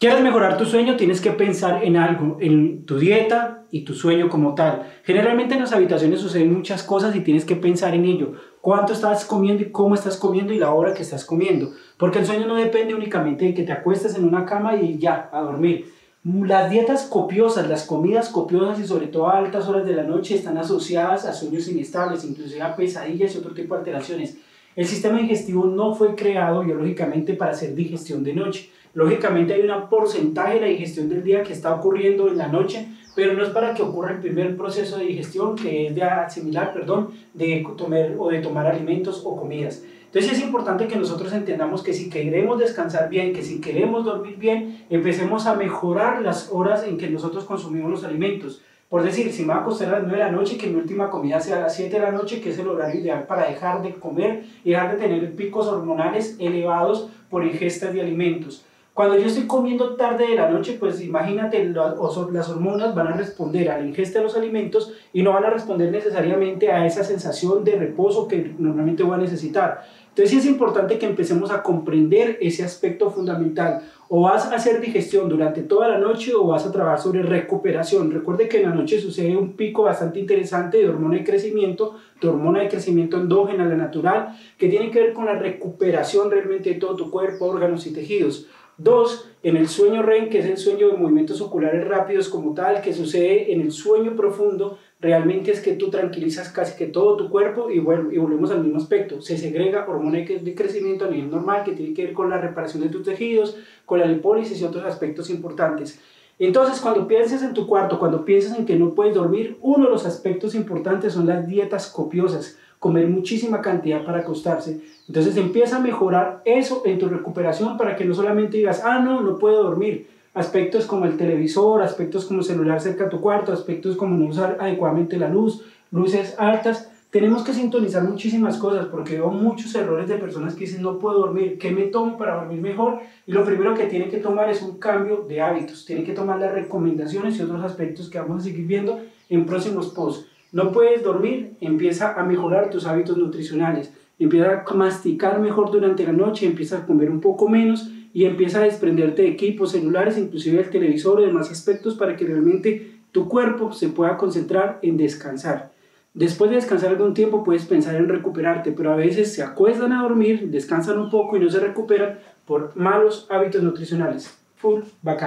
¿Quieres mejorar tu sueño? Tienes que pensar en algo, en tu dieta y tu sueño como tal. Generalmente en las habitaciones suceden muchas cosas y tienes que pensar en ello. Cuánto estás comiendo y cómo estás comiendo y la hora que estás comiendo. Porque el sueño no depende únicamente de que te acuestes en una cama y ya, a dormir. Las dietas copiosas, las comidas copiosas y sobre todo a altas horas de la noche están asociadas a sueños inestables, inclusive a pesadillas y otro tipo de alteraciones. El sistema digestivo no fue creado biológicamente para hacer digestión de noche. Lógicamente hay un porcentaje de la digestión del día que está ocurriendo en la noche, pero no es para que ocurra el primer proceso de digestión, que es de asimilar, perdón, de comer o de tomar alimentos o comidas. Entonces es importante que nosotros entendamos que si queremos descansar bien, que si queremos dormir bien, empecemos a mejorar las horas en que nosotros consumimos los alimentos. Por decir, si me va a acostar a las 9 de la noche, que mi última comida sea a las 7 de la noche, que es el horario ideal para dejar de comer y dejar de tener picos hormonales elevados por ingestas de alimentos. Cuando yo estoy comiendo tarde de la noche, pues imagínate, las hormonas van a responder a la ingesta de los alimentos y no van a responder necesariamente a esa sensación de reposo que normalmente voy a necesitar. Entonces es importante que empecemos a comprender ese aspecto fundamental. O vas a hacer digestión durante toda la noche o vas a trabajar sobre recuperación. Recuerde que en la noche sucede un pico bastante interesante de hormona de crecimiento, de hormona de crecimiento endógena, la natural, que tiene que ver con la recuperación realmente de todo tu cuerpo, órganos y tejidos. Dos, en el sueño REM, que es el sueño de movimientos oculares rápidos como tal, que sucede en el sueño profundo, realmente es que tú tranquilizas casi que todo tu cuerpo y, bueno, y volvemos al mismo aspecto. Se segrega hormona de crecimiento a nivel normal que tiene que ver con la reparación de tus tejidos, con la lipólisis y otros aspectos importantes. Entonces, cuando pienses en tu cuarto, cuando pienses en que no puedes dormir, uno de los aspectos importantes son las dietas copiosas comer muchísima cantidad para acostarse. Entonces empieza a mejorar eso en tu recuperación para que no solamente digas, ah, no, no puedo dormir. Aspectos como el televisor, aspectos como el celular cerca de tu cuarto, aspectos como no usar adecuadamente la luz, luces altas. Tenemos que sintonizar muchísimas cosas porque veo muchos errores de personas que dicen no puedo dormir, ¿qué me tomo para dormir mejor? Y lo primero que tiene que tomar es un cambio de hábitos, tiene que tomar las recomendaciones y otros aspectos que vamos a seguir viendo en próximos posts. No puedes dormir, empieza a mejorar tus hábitos nutricionales, empieza a masticar mejor durante la noche, empieza a comer un poco menos y empieza a desprenderte de equipos celulares, inclusive el televisor y demás aspectos para que realmente tu cuerpo se pueda concentrar en descansar. Después de descansar algún tiempo puedes pensar en recuperarte, pero a veces se acuestan a dormir, descansan un poco y no se recuperan por malos hábitos nutricionales. Full bacán.